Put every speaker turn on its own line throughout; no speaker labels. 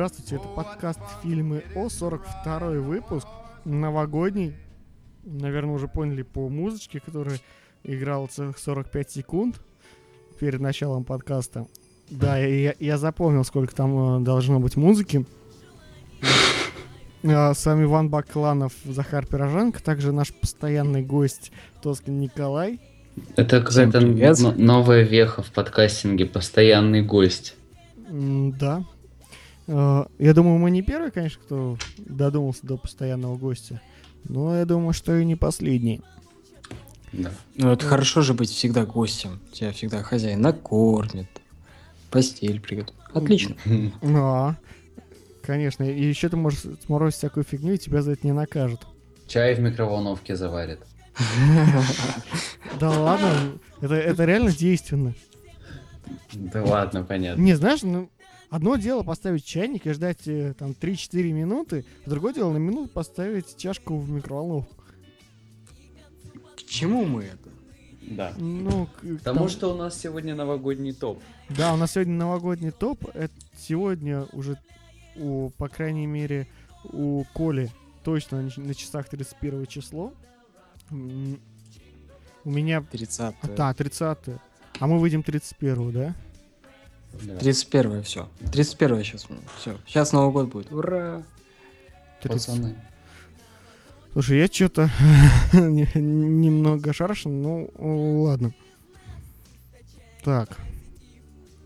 Здравствуйте, это подкаст фильмы О, 42 выпуск, новогодний. Наверное, уже поняли по музычке, которая играла целых 45 секунд перед началом подкаста. Да, я, я запомнил, сколько там э, должно быть музыки. А, С вами Иван Бакланов, Захар Пироженко, также наш постоянный гость Тоскин Николай.
Это какая-то новая веха в подкастинге, постоянный гость.
Да. Э, Я думаю, мы не первый, конечно, кто додумался до постоянного гостя. Но я думаю, что и не последний.
Да.
Ну, это хорошо же быть всегда гостем. Тебя всегда хозяин накормит, постель приготовит. Отлично.
Да, конечно. И еще ты можешь сморозить всякую фигню, и тебя за это не накажут.
Чай в микроволновке заварит.
Да ладно, это, это реально действенно.
Да ладно, понятно.
Не, знаешь, ну, одно дело поставить чайник и ждать э, там 3-4 минуты, а другое дело на минуту поставить чашку в микроволновку.
К чему мы это?
Да.
Ну, к-
Потому
тому-
что у нас сегодня новогодний топ.
Да, у нас сегодня новогодний топ. Это сегодня уже, у, по крайней мере, у Коли точно на, на часах 31 число. У меня...
30
а, Да, 30 А мы выйдем 31 да?
Да.
31 все. 31 сейчас. Все. Сейчас Новый год будет. Ура!
30.
Пацаны.
Слушай, я что-то немного шарашен, ну ладно. Так.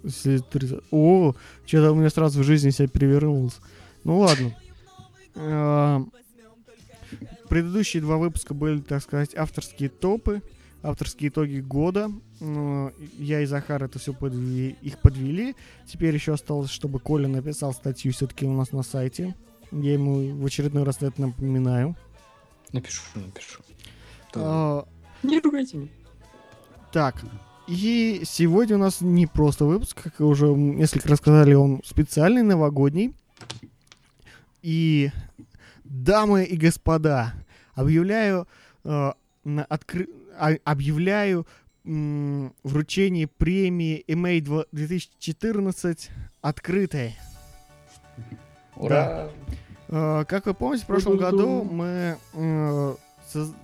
Если 30 О, что-то у меня сразу в жизни себя перевернулось. Ну ладно. А, Предыдущие два выпуска были, так сказать, авторские топы, авторские итоги года. Ну, Я и Захар это все подвели, их подвели. Теперь еще осталось, чтобы Коля написал статью все-таки у нас на сайте. Я ему в очередной раз это напоминаю.
Напишу, напишу.
А,
Не ругайте меня.
Так, и сегодня у нас не просто выпуск, как уже несколько раз сказали, он специальный, новогодний. И, дамы и господа, объявляю, э, на откры- а- объявляю вручение премии EMA 2- 2014 открытой.
Ура!
Э, Как вы помните, в прошлом году мы э,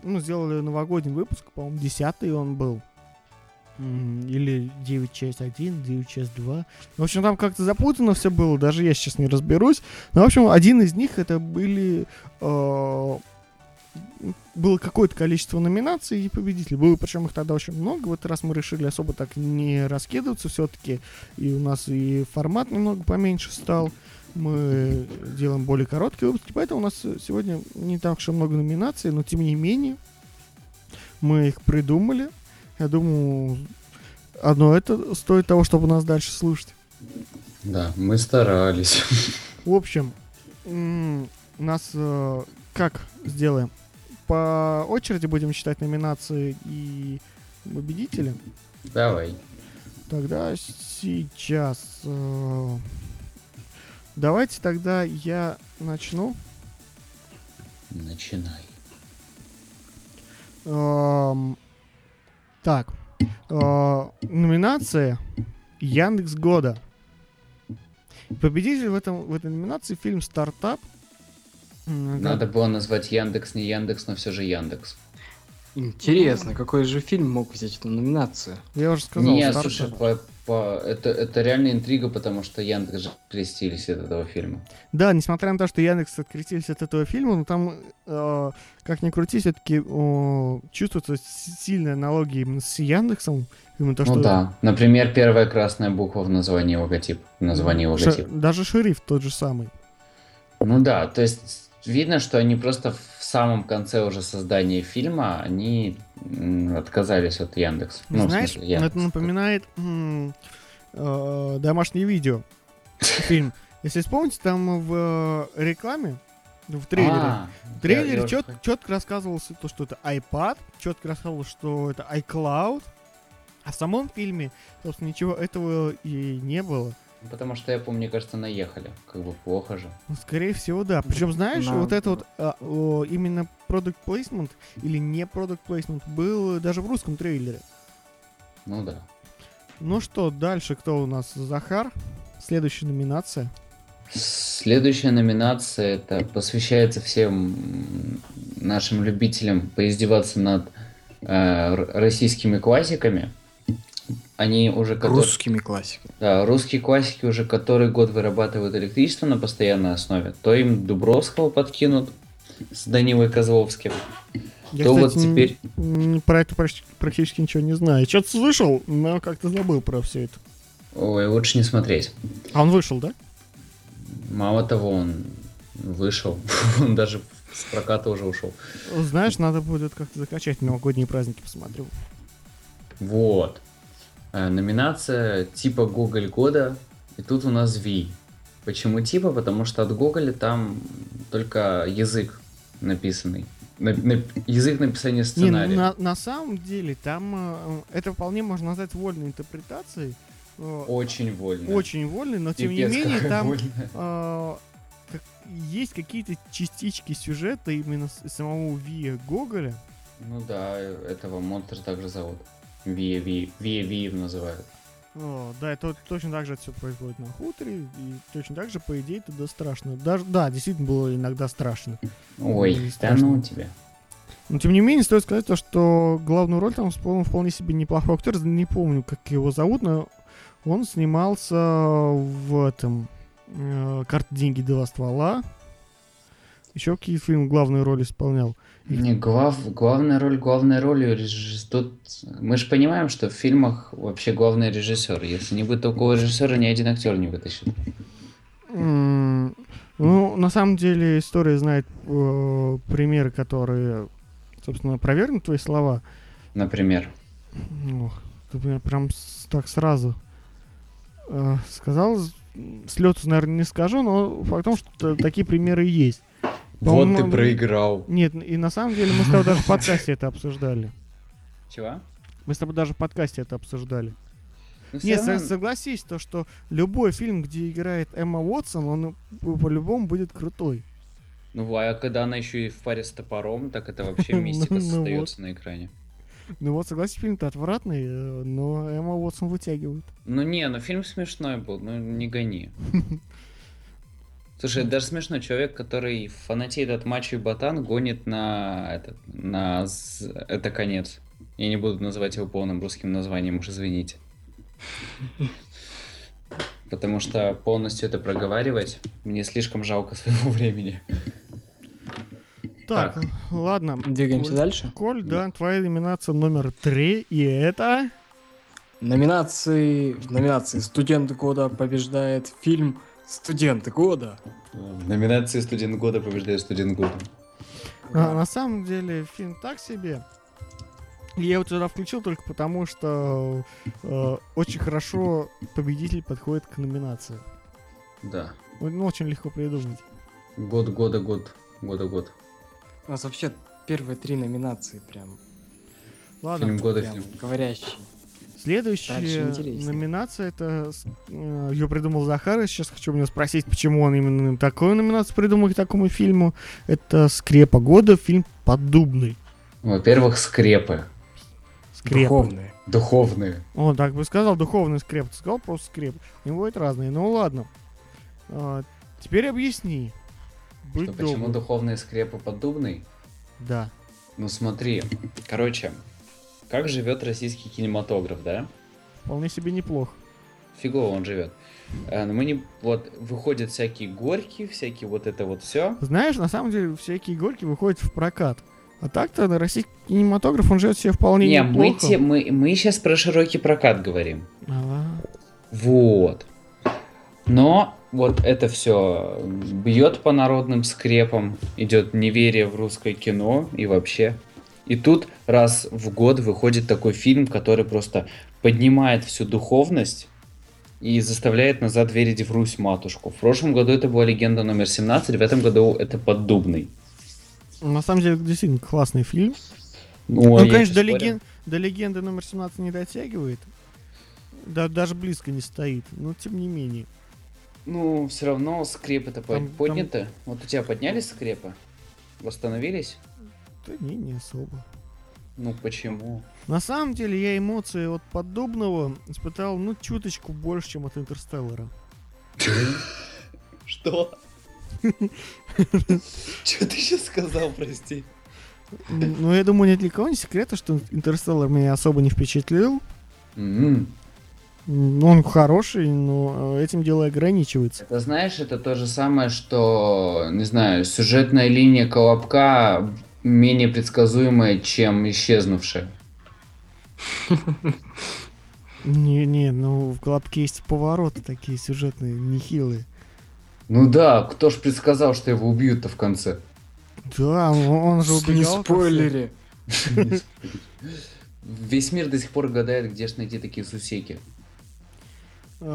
ну, сделали новогодний выпуск, по-моему, десятый он был. Или 9 часть 1, 9 часть 2. В общем, там как-то запутано все было, даже я сейчас не разберусь. Но, в общем, один из них это были... э, было какое-то количество номинаций и победителей. Было, причем их тогда очень много. В этот раз мы решили особо так не раскидываться все-таки. И у нас и формат немного поменьше стал мы делаем более короткие выпуски, поэтому у нас сегодня не так уж и много номинаций, но тем не менее мы их придумали. Я думаю, одно это стоит того, чтобы нас дальше слушать.
Да, мы старались.
В общем, у нас э, как сделаем? По очереди будем читать номинации и победители.
Давай.
Тогда сейчас... э, давайте тогда я начну.
Начинай.
Эм, так. Э, номинация Яндекс года. Победитель в, этом, в этой номинации фильм «Стартап».
Надо было назвать Яндекс не Яндекс, но все же Яндекс.
Интересно, какой же фильм мог взять эту номинацию?
Я уже сказал,
Не,
«Стартап».
слушай, по- по- это, это реально интрига, потому что Яндекс же крестились от этого фильма.
Да, несмотря на то, что Яндекс открестились от этого фильма, но там, э, как ни крути, все-таки чувствуется с- сильная аналогия именно с Яндексом. Именно то,
ну
что
да. Например, первая красная буква в названии логотип. В названии
Ш-
логотип.
даже шериф тот же самый.
Ну да, то есть видно, что они просто в самом конце уже создания фильма, они отказались от Яндекс. Ну, в
Знаешь,
смысле, Яндекс.
это напоминает э, домашнее видео. Фильм. Если вспомните, там в э, рекламе, ну, в трейлере,
А,
в трейлере чет- четко рассказывалось то, что это iPad, четко рассказывалось, что это iCloud, а в самом фильме, собственно, ничего этого и не было.
Потому что я помню, мне кажется, наехали. Как бы плохо же.
Ну, скорее всего, да. Причем, знаешь,
На-
вот это вот а, о, именно product placement или не product placement был даже в русском трейлере.
Ну да.
Ну что, дальше кто у нас? Захар. Следующая номинация.
Следующая номинация это посвящается всем нашим любителям поиздеваться над э, российскими классиками. Они уже котор-
Русскими классиками.
да, русские классики уже который год вырабатывают электричество на постоянной основе. То им Дубровского подкинут с Данилой Козловским.
Я,
то вот
кстати, н-
теперь
про это практи- практически ничего не знаю. Что-то слышал, но как-то забыл про все это.
Ой, лучше не смотреть.
А он вышел, да?
Мало того, он вышел. Он даже с проката уже ушел.
Знаешь, надо будет как-то закачать новогодние праздники, посмотрю.
Вот. Э, Номинация типа Гоголь года. И тут у нас Ви. Почему типа? Потому что от Гоголя там только язык написанный. На- на- язык написания
Не,
сценария.
на, на самом деле, там э, это вполне можно назвать вольной интерпретацией. Э,
Очень вольно.
Очень вольной, но тем
Пипец,
не менее там э, как- есть какие-то частички сюжета именно с самого Вия Гоголя.
Ну да, этого монстра также зовут. Вия Вия Виев называют.
О, да, это точно так же все происходит на хуторе, и точно так же, по идее, это да страшно. Даже, да, действительно было иногда страшно.
Ой,
не
да
страшно.
ну тебя.
Но тем не менее, стоит сказать то, что главную роль там исполнил вполне себе неплохой актер. Не помню, как его зовут, но он снимался в этом э, «Карта, деньги, два ствола». Еще какие фильмы главную роль исполнял.
Не, глав, главная роль, главная роль режисс- Тут мы же понимаем, что в фильмах вообще главный режиссер. Если не будет такого режиссера, ни один актер не вытащит.
Ну, на самом деле, история знает э, примеры, которые, собственно, опровергнут твои слова.
Например.
Ох, ты меня прям так сразу э, сказал. С лету, наверное, не скажу, но факт в том, что такие примеры есть.
Вот ты проиграл.
Нет, и на самом деле мы с тобой даже в подкасте это обсуждали.
Чего?
Мы с тобой даже в подкасте это обсуждали.
Ну,
Нет,
равно-
согласись, то, что любой фильм, где играет Эмма Уотсон, он по- по-любому будет крутой.
Ну, а когда она еще и в паре с топором, так это вообще мистика
Ну, ну
создается на экране.
Ну вот, согласись, фильм-то отвратный, э, но Эмма Уотсон вытягивает.
Ну не, ну фильм смешной был, ну не гони. Слушай, это даже смешно, человек, который фанатеет от мачо и ботан, гонит на этот, на з- это конец. Я не буду называть его полным русским названием, уж извините. Потому что полностью это проговаривать мне слишком жалко своего времени.
Так,
Так.
ладно.
Двигаемся
Коль-
дальше.
Коль, да, твоя номинация номер три, и это...
Номинации, в номинации «Студент года» побеждает фильм «Студент года».
В номинации студент года побеждает студент года.
А, на самом деле фильм так себе. Я его туда включил только потому, что э, очень хорошо победитель подходит к номинации.
Да.
Ну, очень легко придумать.
Год года год. Года год.
У нас вообще первые три номинации прям,
Ладно,
Фильм года
прям
фильм.
говорящие.
Следующая номинация это э, ее придумал Захар. Сейчас хочу у него спросить, почему он именно такую номинацию придумал к такому фильму. Это «Скрепа года», фильм «Поддубный».
Во-первых, скрепы.
Скрепа.
Духовные.
Духовные.
Он так бы сказал, духовный скреп. Ты сказал просто скреп. Они бывают разные. Ну ладно. А, теперь объясни.
Что, почему духовные скрепы поддубный?
Да.
Ну смотри, короче, как живет российский кинематограф, да?
Вполне себе неплохо.
Фигово он живет. Э, Мы не... Вот, выходят всякие горькие, всякие вот это вот все.
Знаешь, на самом деле всякие горки выходят в прокат. А так-то на российский кинематограф он живет себе вполне
Не, мы,
неплохо.
те, мы, мы сейчас про широкий прокат говорим.
А,
Вот. Но вот это все бьет по народным скрепам, идет неверие в русское кино и вообще. И тут раз в год выходит такой фильм, который просто поднимает всю духовность и заставляет назад верить в Русь матушку. В прошлом году это была легенда номер 17, в этом году это поддубный.
На самом деле, действительно классный фильм.
Ну,
Он,
я
конечно,
не
до, леген- до легенды номер 17 не дотягивает. Да, даже близко не стоит. Но тем не менее.
Ну, все равно скрепы-то
Там-
под- подняты. Вот у тебя поднялись скрепы? Восстановились?
Да не, не особо.
Ну почему?
На самом деле я эмоции от подобного испытал, ну, чуточку больше, чем от Интерстеллара.
Что? Что ты сейчас сказал, прости?
Ну, я думаю, ни для кого не секрет, что Интерстеллар меня особо не впечатлил.
М,
Он хороший, но э, этим дело ограничивается.
Это знаешь, это то же самое, что, не знаю, сюжетная линия Колобка менее предсказуемая, чем исчезнувшая.
Не-не, ну в Колобке есть повороты такие сюжетные, нехилые.
Ну да, кто ж предсказал, что его убьют-то в конце?
Да, он, он же
Не
ко всем.
спойлери.
Весь мир до сих пор гадает, где ж найти такие сусеки.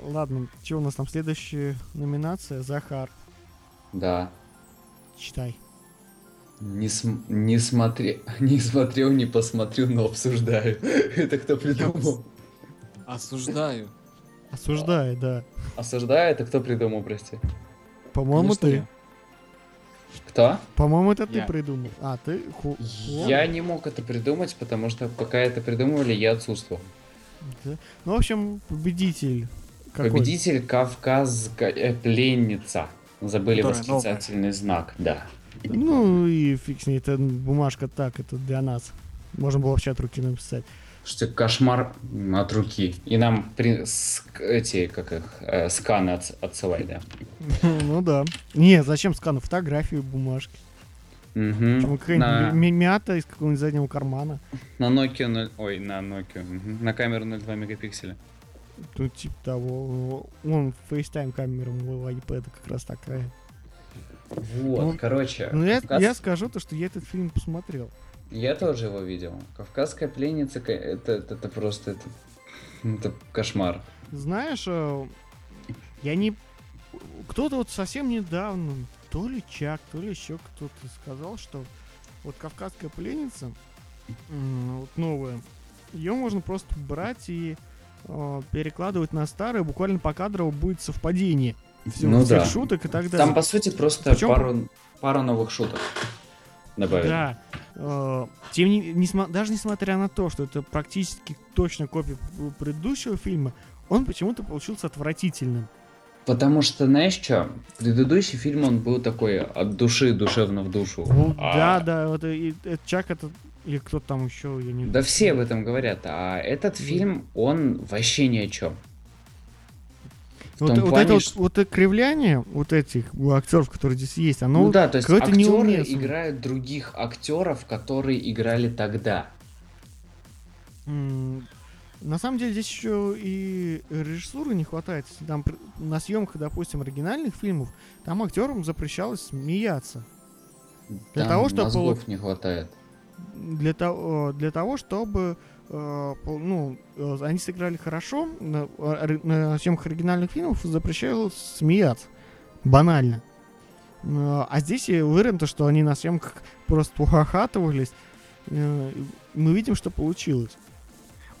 Ладно, что у нас там следующая номинация? Захар,
Да.
читай.
Не, см- не, смотре... не смотрел, не посмотрю, но обсуждаю. Это кто придумал?
Осуждаю.
Осуждаю, да.
Осуждаю, это кто придумал, прости?
По-моему,
Конечно,
ты.
я.
Кто?
По-моему, это ты
Я.
придумал. А, ты? Ху-
Я не мог это придумать, потому что пока это придумывали, я отсутствовал.
Да. Ну, в общем, победитель. Какой?
Победитель Кавказская пленница. Забыли
Которая
восклицательный знак, да.
Ну и фиг с ней, это бумажка так, это для нас. Можно было вообще от руки написать.
Что кошмар от руки. И нам при... ск- эти, как их, э, сканы от... отсылай, да.
Ну да. Не, зачем скан? Фотографию бумажки. Какая-нибудь мята из какого-нибудь заднего кармана.
на Nokia 0... Ой, на Nokia. На камеру 0,2 мегапикселя.
Ну, типа того. Вон FaceTime камера моего iPad как раз такая.
Вот,
Ну,
короче.
Ну, я,
Кавказ-
я скажу то, что я этот фильм посмотрел.
Я тоже его видел. Кавказская пленница, это, это, это просто это, это кошмар.
Знаешь, э, я не... Кто-то вот совсем недавно, то ли Чак, то ли еще кто-то сказал, что вот «Кавказская пленница», вот новая, ее можно просто брать и э, перекладывать на старое, буквально по кадрово будет совпадение. Всё-
Ну
всех
да.
шуток и так далее.
Там, по сути, просто
Причём-
пару, пару новых шуток добавили.
Да. Э, Тем не, несма- даже несмотря на то, что это практически точно копия предыдущего фильма, он почему-то получился отвратительным.
Потому что, знаешь что, предыдущий фильм, он был такой от души, душевно в душу.
Ну,
А-
Да, да, вот и- и Чак это или кто там еще, я не
Да все об этом говорят, а этот фильм, он вообще ни о чем. В
Вот, вот
плане,
это вот,
что-
вот это кривляние вот этих актеров, которые здесь есть, оно
Ну, да, то есть актеры
неуместно.
играют других актеров, которые играли тогда.
на самом деле здесь еще и режиссуры не хватает. Там на съемках, допустим, оригинальных фильмов, там актерам запрещалось смеяться. Для
Там
того, чтобы
мозгов не хватает.
для того, для того, чтобы ну, э, они сыграли хорошо, на, на съемках оригинальных фильмов запрещалось смеяться. Банально. Э, А здесь и уверен, то, что они на съемках просто ухахатывались. Э, Мы видим, что получилось.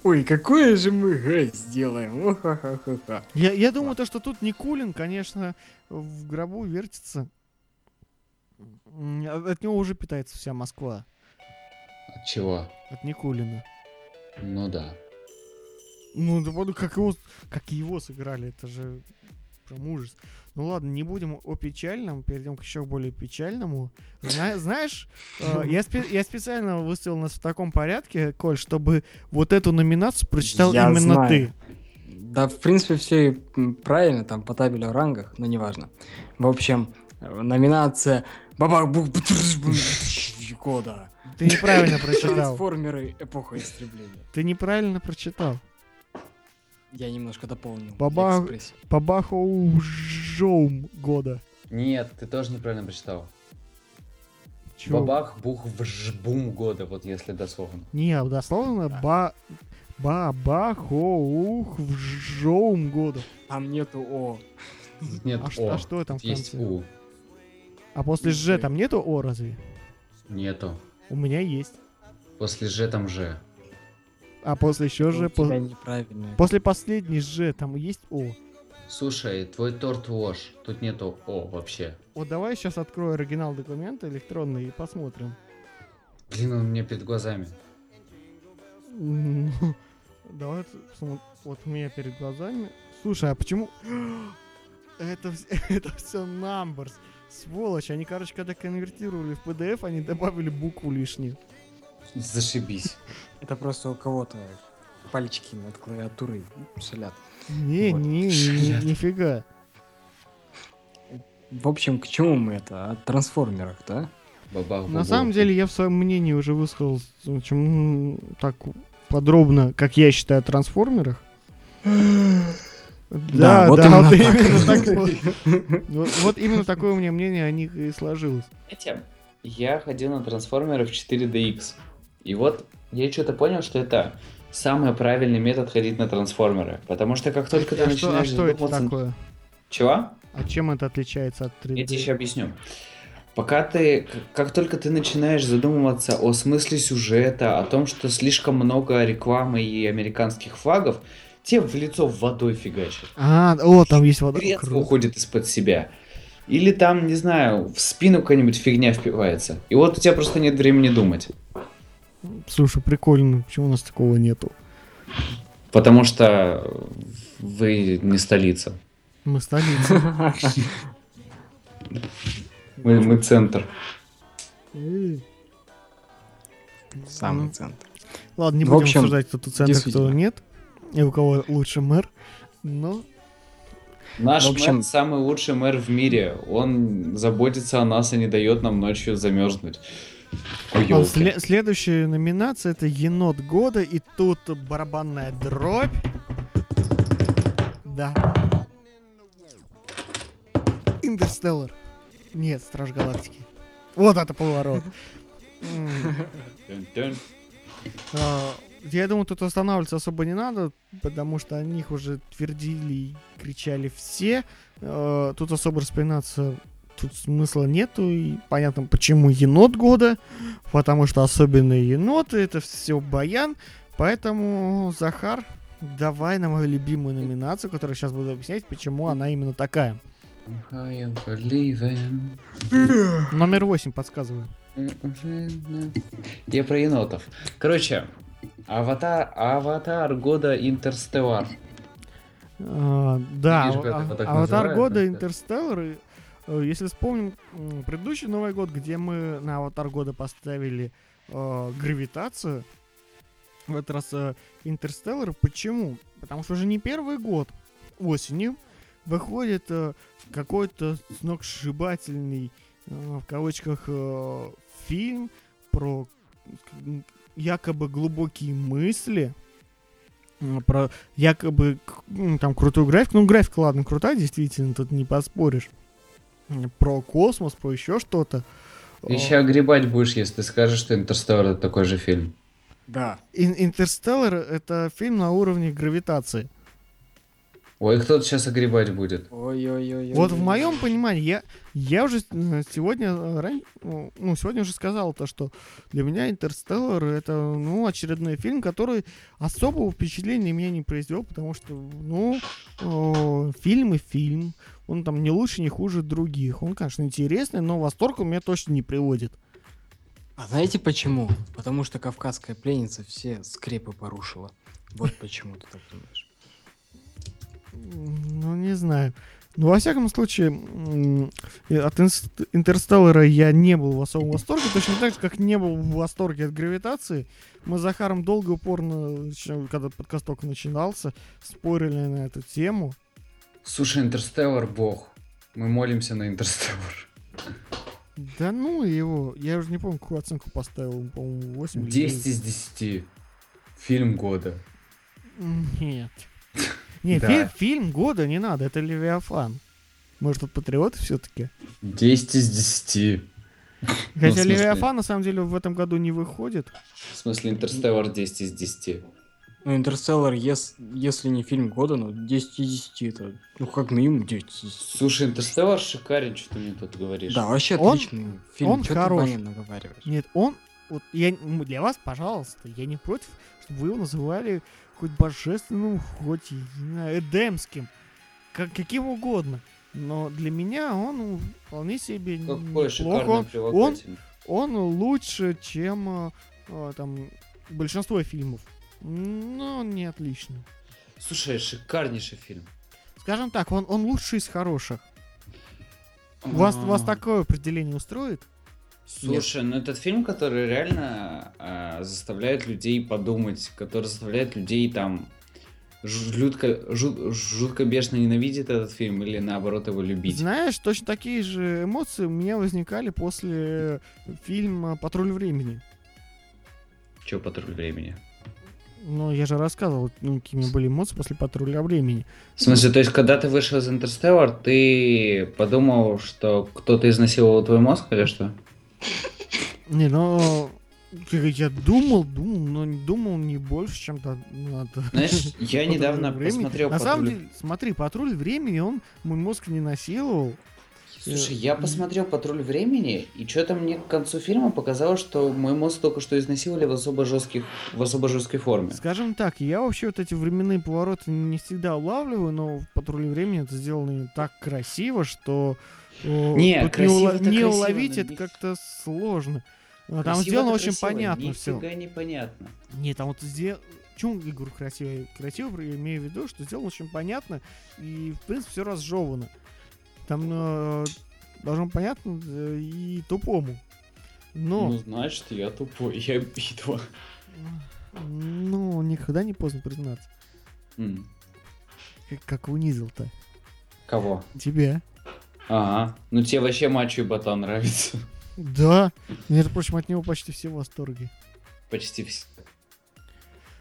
Ой, какое же мы г сделаем. О-ха-ха-ха-ха.
Я, я думаю, то, что тут Никулин, конечно, в гробу вертится. От него уже питается вся Москва.
От чего?
От Никулина.
Ну да.
Ну, да вот как его, как его сыграли, это же прям ужас. Ну ладно, не будем о печальном, перейдем к еще более печальному. Зна- знаешь, э, я, спе- я специально выставил нас в таком порядке, Коль, чтобы вот эту номинацию прочитал
Я
именно
знаю.
ты.
Да, в принципе, все правильно, там по табелю о рангах, но неважно. В общем, э, номинация Бабах бух года.
Ты неправильно прочитал.
Трансформеры эпоха истребления.
Ты неправильно прочитал.
Я немножко дополнил.
Бабах-
экспрессию.
Бабахоу жоум года.
Нет, ты тоже неправильно прочитал.
Чё?
Бабах, бух, вжбум года, вот если дословно.
Не, дословно ба... Бабахоух жоум года.
Там нету О.
Нет,
А,
О.
а что там в
Тут есть
конце?
У.
А после Ж там нету О разве?
Нету.
У меня есть.
После Ж там Ж.
А после еще же...
тебя
по-. После последней Ж там есть О.
Слушай, твой торт ложь. Тут нету О вообще.
Вот давай сейчас открою оригинал документа электронный и посмотрим.
Блин, он у меня перед глазами.
М, Давай посмотрим. Вот у меня перед глазами. Слушай, а почему... Это, вс- это все numbers. Сволочь, они, короче, когда конвертировали в PDF, они добавили букву лишнюю.
Зашибись.
Это просто у кого-то пальчики над клавиатурой шалят.
Не,
Вот.
не, не,
Шляд.
нифига.
В общем, к чему мы это? О трансформерах, да?
Бабах,
На самом деле, я в своем мнении уже высказал очень м, так подробно, как я считаю о трансформерах. Да,
вот
да,
именно
вот
так.
именно так вот. Вот именно такое у меня мнение о них и сложилось.
Знаете, я ходил на трансформеры в 4DX. И вот я что-то понял, что это самый правильный метод ходить на трансформеры. Потому что как только ты
А что, а
начинаешь
что это
задумываться-
такое?
Чего?
А чем это отличается от 3D?
Я тебе еще объясню. Пока ты, как только ты начинаешь задумываться о смысле сюжета, о том, что слишком много рекламы и американских флагов, тебе в лицо водой фигачит.
А, о, там есть вода. Круто.
уходит из-под себя. Или там, не знаю, в спину какая-нибудь фигня впивается. И вот у тебя просто нет времени думать.
Слушай, прикольно, почему у нас такого нету?
Потому что вы не столица.
Мы столица.
Мы, мы центр.
Самый центр.
Ладно, не
В
будем
общем,
обсуждать, кто тут центр, кто нет. И у кого лучше мэр. Но
Наш
В общем-
мэр самый лучший мэр в мире. Он заботится о нас и не дает нам ночью замерзнуть. Ой,
А сле- следующая номинация это енот года, и тут барабанная дробь. Да. Интерстеллар. Нет, Страж Галактики. Вот это поворот. Я думаю, тут останавливаться особо не надо, потому что о них уже твердили и кричали все. Э, Тут особо распинаться тут смысла нету, и понятно, почему енот года, потому что особенные еноты, это все баян, поэтому, Захар, давай на мою любимую номинацию, которую сейчас буду объяснять, почему она именно такая. Номер 8 подсказываю.
Я про енотов. Короче, аватар, аватар года Интерстеллар.
А, да,
Видишь,
а- Аватар
называют,
года
да?
Интерстеллар. и, э, Если вспомним предыдущий Новый год, где мы на Аватар года поставили э, гравитацию, в этот раз э, Интерстеллар. Почему? Потому что уже не первый год осенью выходит э, какой-то сногсшибательный, э, в кавычках, э, фильм про якобы глубокие мысли, м, про якобы м, там крутую графику. Ну, графика, ладно, крутая, действительно, тут не поспоришь. Про космос, про еще что-то.
Еще огребать будешь, если ты скажешь, что Интерстеллар это такой же фильм.
Да.
Ин- Интерстеллар это фильм на уровне гравитации.
Ой, кто-то сейчас огребать будет.
Ой-ой-ой.
Вот в моем понимании, я, я уже э, сегодня, э, ран- ну, ну, сегодня уже сказал то, что для меня Интерстеллар это, ну, очередной фильм, который особого впечатления меня не произвел, потому что, ну, э, фильм и фильм, он там не лучше, не хуже других. Он, конечно, интересный, но восторг у меня точно не приводит.
А знаете почему? Потому что кавказская пленница все скрепы порушила. Вот почему ты так думаешь.
Ну, не знаю. Ну, во всяком случае, от Интерстеллара я не был в особом восторге, точно так же, как не был в восторге от гравитации. Мы с Захаром долго, упорно, когда подкаст только начинался, спорили на эту тему.
Слушай, Интерстеллар бог. Мы молимся на Интерстеллар.
Да ну его, я уже не помню, какую оценку поставил, по-моему, 8 или
10 из 10. Фильм года.
9. Нет. Нет,
Да.
фи- фильм года не надо, это Левиафан. Может, тут патриоты все-таки?
10 из 10.
Хотя
смысле?
Левиафан на самом деле в этом году не выходит.
В смысле, Интерстеллар 10 из 10.
Ну, Интерстеллар, ес- если не фильм года, ну, 10 из 10 это, ну, как минимум 10 из 10.
Слушай, Интерстеллар шикарен, что ты мне тут говоришь.
Да, вообще
Он-
отличный фильм.
он
Чё
хорош.
ты наговариваешь?
Нет, он, вот я для вас, пожалуйста, я не против, чтобы вы его называли хоть божественным, хоть, не знаю, эдемским. как, каким угодно. Но для меня он вполне себе
Какой
неплох.
шикарный
Он, он лучше, чем э, э, там большинство фильмов. Но не отлично.
Слушай, шикарнейший фильм.
Скажем так, он, он лучший из хороших. Вас, вас
А.
такое определение устроит?
Слушай, ну этот фильм, который реально а, заставляет людей подумать, который заставляет людей там жутко, жут- жутко бешено ненавидеть этот фильм или наоборот его любить.
Знаешь, точно такие же эмоции у меня возникали после фильма «Патруль времени».
Че патруль времени?
Ну, я же рассказывал, ну, какими были эмоции после «Патруля времени».
В смысле, то есть, когда ты вышел из Интерстеллар, ты подумал, что кто-то изнасиловал твой мозг или что?
Не, ну, я- думал, думал, но не думал не больше, чем то надо.
Знаешь, я
«Патруль
недавно
времени».
посмотрел
На самом
«Патруль...»
деле, смотри, «Патруль времени», он мой мозг не насиловал.
Слушай, я посмотрел «Патруль времени», и что-то мне к концу фильма показалось, что мой мозг только что изнасиловали в особо жестких, в особо жесткой форме.
Скажем так, я вообще вот эти временные повороты не всегда улавливаю, но в «Патруле времени» это сделано так красиво, что
Не,
тут
красиво
ула- не
красиво,
уловить это
не-
как-то сложно. А Там
Красиво
сделано очень
красиво,
понятно все.
Непонятно.
Нет, там вот сделано... Почему говорю красиво? Красиво я имею в виду, что сделано очень понятно и, в принципе, все разжевано. Там э, должно понятно э, и тупому. Но,
Ну, значит, я тупой, я битва.
ну, никогда не поздно признаться.
М,
Как, как унизил-то.
Кого?
Тебя.
Ага. Ну тебе вообще мачо и ботан нравится.
Да. Между прочим, от него почти все в восторге.
Почти все.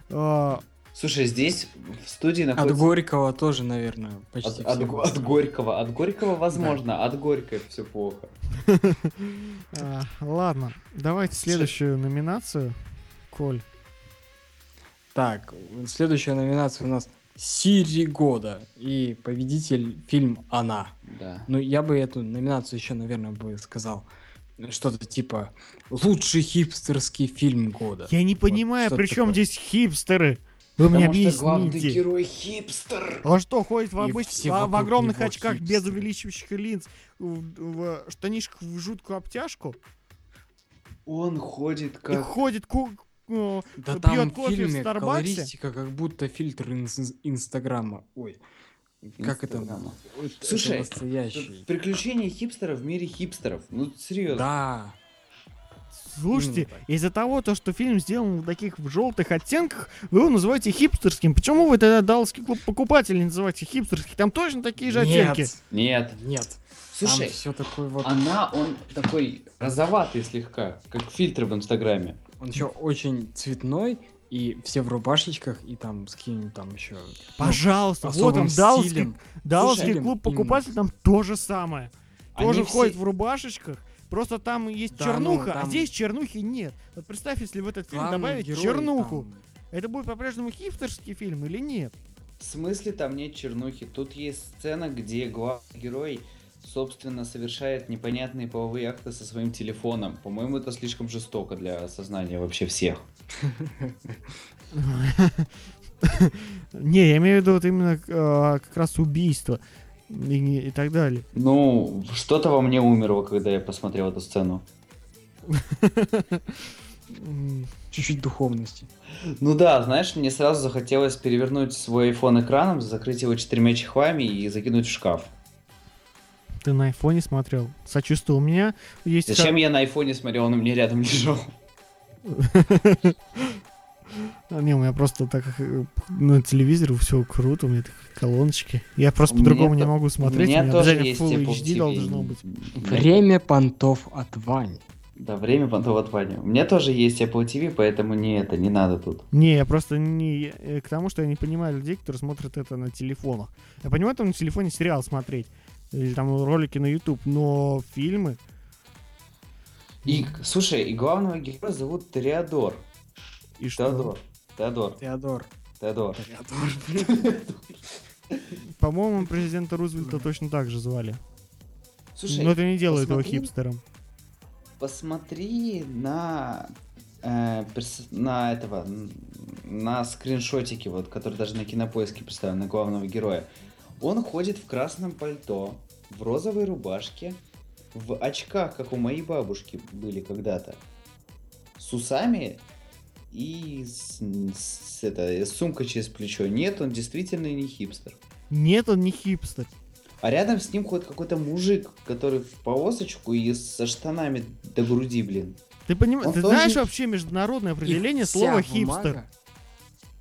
А,
Слушай, здесь в студии
От
находится...
Горького тоже, наверное, почти
От, от от Горького. От Горького возможно, от Горького все плохо.
а, ладно, давайте следующую номинацию. Коль.
Так, следующая номинация у нас Сири года и победитель фильм Она.
Да.
Ну, я бы эту номинацию еще, наверное, бы сказал что-то типа лучший хипстерский фильм года.
Я не понимаю,
что
при чем
такое?
здесь хипстеры? Вы мне
что главный
объясните.
герой хипстер.
Он что, ходит в,
И
обыч- в- в огромных очках без
хипстеры.
увеличивающих линз, в, в штанишках в жуткую обтяжку
Он ходит
и
как...
ходит ку- о,
Да
пьет
там в
кофе в
фильме
Старбаксе.
колористика как будто фильтр инс- Инстаграма. Ой, как это?
Инстаграма.
Ой, это
Слушай,
настоящий.
Приключения хипстера в мире хипстеров. Ну, серьезно.
Да.
Слушайте, из-за того, то, что фильм сделан в таких в желтых оттенках, вы его называете хипстерским. Почему вы тогда Далласский клуб покупателей называете хипстерским? Там точно такие же оттенки.
Нет,
Нет.
нет.
Слушай,
все такой вот.
она, он такой розоватый слегка, как фильтр в Инстаграме.
Он еще очень цветной, и все в рубашечках, и там с каким там еще.
Пожалуйста, вот
особым
он. Далласский
Слушай,
клуб
именно.
покупателей, там то же самое.
Они
Тоже
все-
ходят в рубашечках. Просто там есть
Да,
чернуха,
ну,
а
там-
здесь чернухи нет. Вот представь, если в этот фильм
Главный
добавить
герой
чернуху.
там-
Это будет по-прежнему хипстерский фильм или нет?
В смысле там нет чернухи? Тут есть сцена, где главный герой, собственно, совершает непонятные половые акты со своим телефоном. По-моему, это слишком жестоко для сознания вообще всех.
Не, я имею в виду вот именно э, как раз убийство и, так далее.
Ну, что-то во мне умерло, когда я посмотрел эту сцену.
Чуть-чуть духовности.
Ну да, знаешь, мне сразу захотелось перевернуть свой iPhone экраном, закрыть его четырьмя чехлами и закинуть в шкаф.
Ты на айфоне смотрел? Сочувствую, у меня есть...
Зачем я на айфоне смотрел, он у меня рядом лежал?
Не, у меня просто так э, на телевизоре все круто, у меня такие колоночки. Я просто по-другому не могу смотреть, у
меня
обязательно
есть
Full HD должно быть.
Время понтов от Вани.
Да, время понтов от Вани. У меня тоже есть Apple TV, поэтому не это, не надо тут.
Не, я просто не э, к тому, что я не понимаю людей, которые смотрят это на телефонах. Я понимаю, там на телефоне сериал смотреть, или там ролики на YouTube, но фильмы...
И, слушай, и главного героя зовут Тореадор.
И что?
Теодор. Теодор.
Теодор.
Теодор.
Теодор.
По-моему, президента Рузвельта точно так же звали.
Слушай,
но это не делает его
посмотри.
хипстером.
посмотри на э, перс- на этого на скриншотики, вот, который даже на кинопоиске представлен, на главного героя. Он ходит в красном пальто, в розовой рубашке, в очках, как у моей бабушки были когда-то, с усами и с, с это, с сумкой через плечо. Нет, он действительно не хипстер.
Нет, он не хипстер.
А рядом с ним ходит какой-то мужик, который в повозочку и со штанами до груди, блин.
Ты понимаешь,
Он
ты
тоже-
знаешь вообще международное
И
определение
вся
слова
бумага-
хипстер?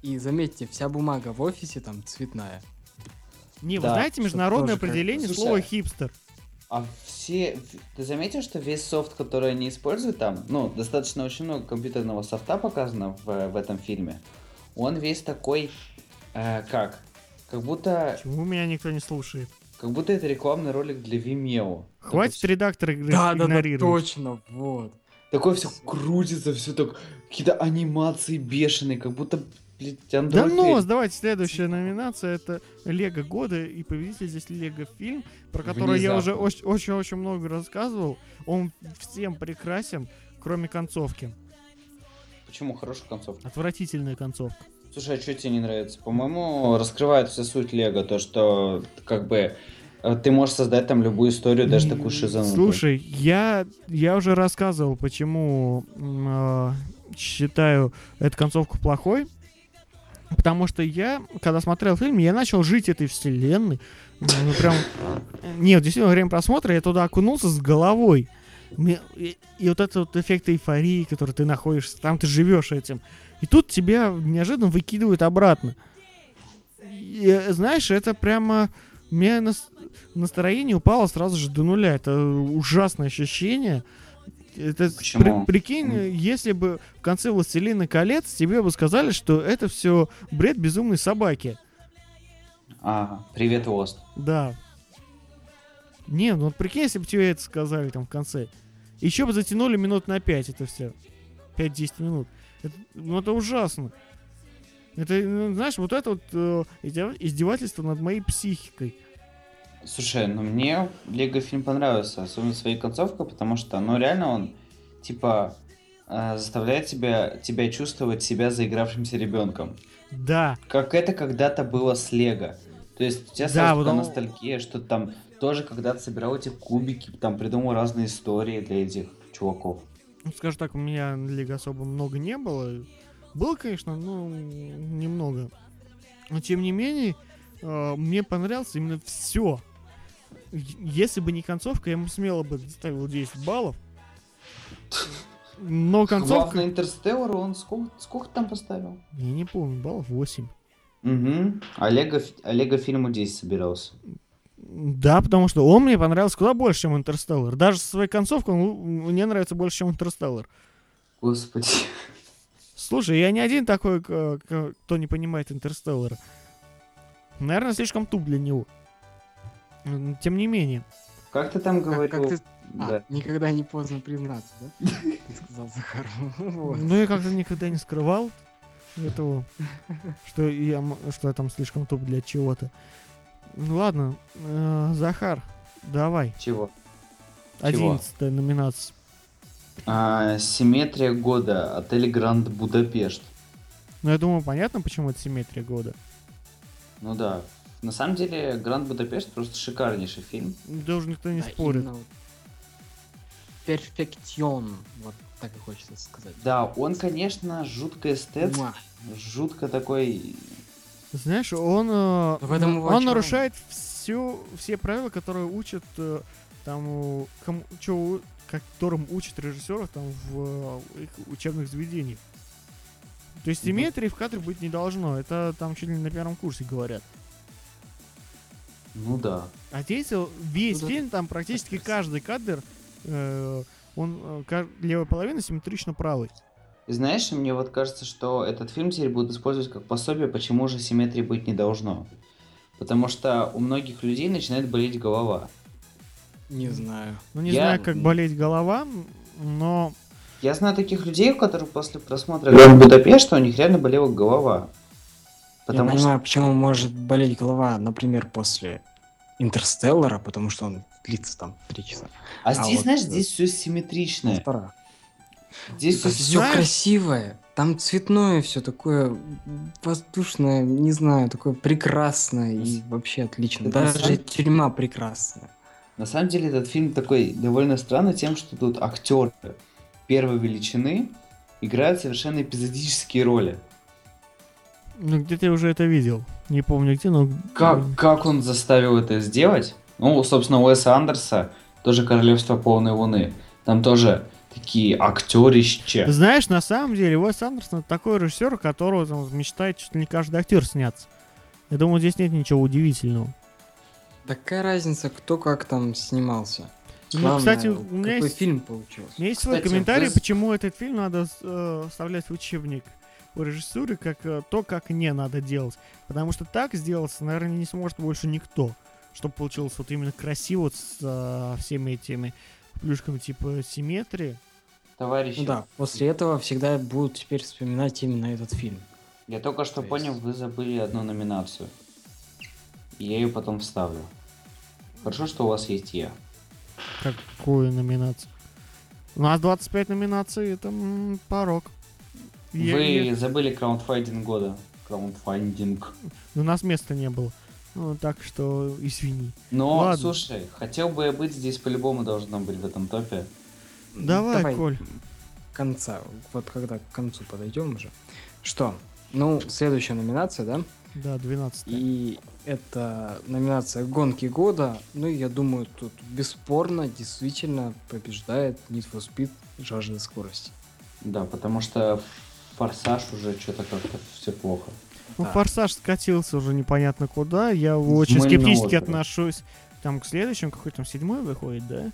И заметьте, вся бумага в офисе там цветная.
Не, вы
Да,
знаете международное
тоже как-
определение
Слушай,
слова хипстер?
А все... Ты заметил, что весь софт, который они используют там, ну, достаточно очень много компьютерного софта показано в, в этом фильме, он весь такой, э, как? Как будто,
Почему меня никто не слушает?
как будто это рекламный ролик для Vimeo.
Хватит
Такой,
редактора игры
Да, да, да,
игнорировать.
точно, вот.
такое все крутится, все так, какие-то анимации бешеные, как будто, блядь,
Да
Android
ну, давайте следующая номинация это Лего года и победитель здесь Лего фильм, про который я уже
Внезапно.
очень-очень много рассказывал. Он всем прекрасен, кроме концовки.
Почему хорошая концовка?
Отвратительная концовка.
Слушай, а что тебе не нравится? По-моему, раскрывает вся суть Лего, то, что как бы э, ты можешь создать там любую историю, даже такую шизанутую.
Слушай, я, я уже рассказывал, почему а, считаю эту концовку плохой. Потому что я, когда смотрел фильм, я начал жить этой вселенной. Ну, прям... Нет, действительно, во время просмотра я туда окунулся с головой. Мне- И, вот этот вот эффект эйфории, который ты находишься, там ты живешь этим. И тут тебя неожиданно выкидывают обратно. И, э, знаешь, это прямо... У меня нас- настроение упало сразу же до нуля. Это ужасное ощущение. Это,
Почему?
при- прикинь, если бы в конце «Властелина колец» тебе бы сказали, что это все бред безумной собаки.
Ага, привет, Ост.
Да. Не, ну вот прикинь, если бы тебе это сказали там в конце. Еще бы затянули минут на 5 это все. 5-10 минут. Это, ну это ужасно. Это, ну, знаешь, вот это вот э, издев- издевательство над моей психикой.
Слушай, ну мне Лего фильм понравился, особенно своей концовкой, потому что, ну реально он, типа, э, заставляет тебя, тебя чувствовать себя заигравшимся ребенком.
Да.
Как это когда-то было с Лего. То есть у тебя
Да, вот он-
ностальгия, что ты там тоже когда-то собирал эти кубики, там придумал разные истории для этих чуваков.
Ну, скажу так, у меня лиг особо много не было. Было, конечно, но немного. Но тем не менее, э, мне понравилось именно все. Если бы не концовка, я ему смело бы ставил 10 баллов. Но концовка...
Главный Интерстеллар, он сколько, сколько там поставил?
Я не помню, баллов 8.
Угу. А Лего, ф- а Лего фильму 10 собирался.
Да, потому что он мне понравился куда больше, чем Интерстеллар. Даже со своей концовкой он мне нравится больше, чем Интерстеллар.
Господи.
Слушай, я не один такой, кто не понимает Интерстеллара. Наверное, слишком туп для него. М, Тем не менее.
Как ты там
Как,
говорил?
как ты... А,
Да.
никогда не поздно признаться, да? Ты сказал Захар. Вот.
Ну, я как-то никогда не скрывал этого, что я, что я там слишком туп для чего-то. Ну, ладно, э, Захар, давай.
Чего?
Одиннадцатая номинация.
А, симметрия года. Отель Гранд Будапешт.
Ну, я думаю, понятно, почему это симметрия года.
Ну да. На самом деле, Гранд Будапешт просто шикарнейший фильм.
Да уже никто не
Да,
спорит.
вот. Перфекцион, вот так и хочется сказать.
Да, он, конечно, жутко эстет,
Муа.
жутко такой...
Знаешь, он, э,
этом его
он
очарование.
нарушает всю, все правила, которые учат э, там, кому, чё которым учат режиссеров там в э, их учебных заведениях. То есть симметрии в кадре быть не должно. Это там чуть ли не на первом курсе говорят.
Ну да.
А здесь весь
Ну
фильм, там практически каждый кадр, э, он э, левая половина симметрично правой.
И знаешь, мне вот кажется, что этот фильм теперь будут использовать как пособие, почему же симметрии быть не должно. Потому что у многих людей начинает болеть голова.
Не знаю.
Ну, не
Я-
знаю, как болеть голова, но
Я знаю таких людей, у которых после просмотра Гранд Будапешта у них реально болела голова. Потому
Я
что
понимаю, почему может болеть голова, например, после Интерстеллара, потому что он длится там три часа.
А
А
здесь,
вот,
знаешь,
э,
здесь все симметричное.
Полтора.
Здесь все
все
знаешь-
красивое. Там цветное все такое воздушное, не знаю, такое прекрасное и вообще отлично.
Это
Даже
самом-
тюрьма прекрасная.
На самом деле этот фильм такой довольно странный тем, что тут актеры первой величины играют совершенно эпизодические роли.
Ну, где-то я уже это видел. Не помню где, но...
Как, как он заставил это сделать? Ну, собственно, у Уэса Андерса тоже «Королевство полной луны». Там тоже такие актерище.
Знаешь, на самом деле, Уэс Андерсон такой режиссер, которого там, мечтает чуть ли не каждый актер сняться. Я думаю, здесь нет ничего удивительного.
Такая разница, кто как там снимался.
Ну,
Главное,
кстати, у меня
какой
есть-
фильм получился.
У меня есть свой
Кстати,
комментарий,
Уэс-
почему этот фильм надо э, вставлять в учебник по режиссуре, как э, то, как не надо делать. Потому что так сделать, наверное, не сможет больше никто. Чтобы получилось вот именно красиво вот с э, всеми этими плюшками типа симметрии.
Товарищи,
Ну да, после этого всегда будут теперь вспоминать именно этот фильм.
я только что
То есть-
понял, вы забыли одну номинацию. И Я ее потом вставлю. Хорошо, что у вас есть я.
Какую номинацию? У нас 25 номинаций, это м, порог. Я-
Вы
я-
забыли краундфандинг года. Краундфандинг.
У нас места не было. Ну, так что извини.
Но,
Ладно.
слушай, хотел бы я быть здесь по-любому должно быть в этом топе.
Давай, Коль.
конца, вот когда к концу подойдем уже. Что? Ну, следующая номинация, да?
Да, 12
И это номинация гонки года. Ну, я думаю, тут бесспорно действительно побеждает Need for Speed жажда скорости.
Да, потому что форсаж уже что-то как-то все плохо.
Ну,
Да.
форсаж скатился уже непонятно куда. Я очень
Мыльного
скептически отношусь там к следующему, какой там седьмой выходит, да?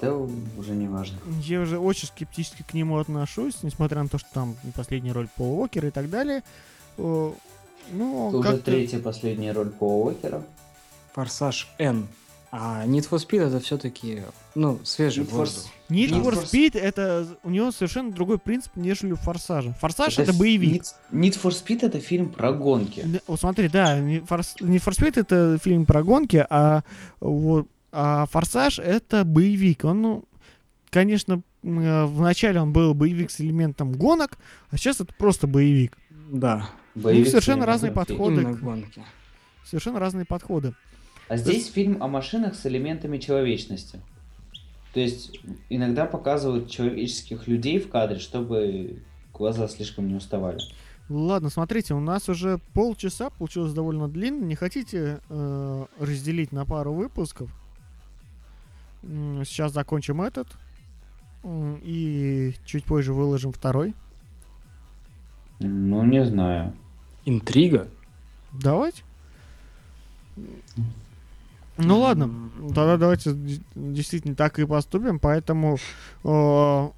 Да уже не важно.
Я уже очень скептически к нему отношусь, несмотря на то, что там последняя роль Пола Уокера и так далее. Ну,
Это уже третья последняя роль по Уокера.
Форсаж N. А Need for Speed это все-таки, ну, свежий
Need for
воздух.
Need
Need
for Speed это у него совершенно другой принцип, нежели у Форсажа. Форсаж это, боевик.
Need, Need for Speed это фильм про гонки.
Н- Вот смотри, да, Need for, Need for Speed это фильм про гонки, а вот а Форсаж это боевик. Он, ну, конечно, э, вначале он был боевик с элементом гонок, а сейчас это просто боевик.
Да,
Боевик
совершенно
с
разные подходы.
именно
к-
гонки.
Совершенно разные подходы.
А здесь фильм о машинах с элементами человечности. То есть иногда показывают человеческих людей в кадре, чтобы глаза слишком не уставали.
Ладно, смотрите, у нас уже полчаса получилось довольно длинно. Не хотите э, разделить на пару выпусков? Сейчас закончим этот. И чуть позже выложим второй.
Ну, не знаю.
Интрига?
Давайте. Ну ладно, тогда давайте действительно так и поступим, поэтому э,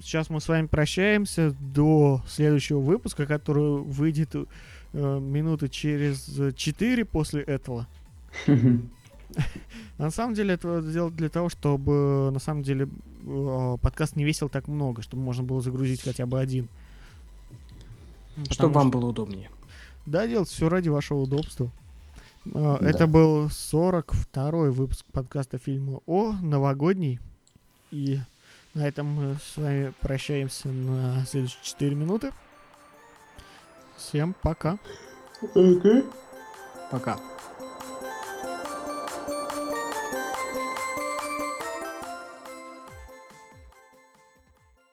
сейчас мы с вами прощаемся до следующего выпуска, который выйдет э, минуты через 4 после этого. На самом деле это сделать для того, чтобы на самом деле э, подкаст не весил так много, чтобы можно было загрузить хотя бы один.
Чтобы
Потому
вам было удобнее.
да, делать все ради вашего удобства. А,
Да.
Это был 42-й выпуск подкаста фильма О, новогодний. И на этом мы с вами прощаемся на следующие 4 минуты. Всем пока.
Пока.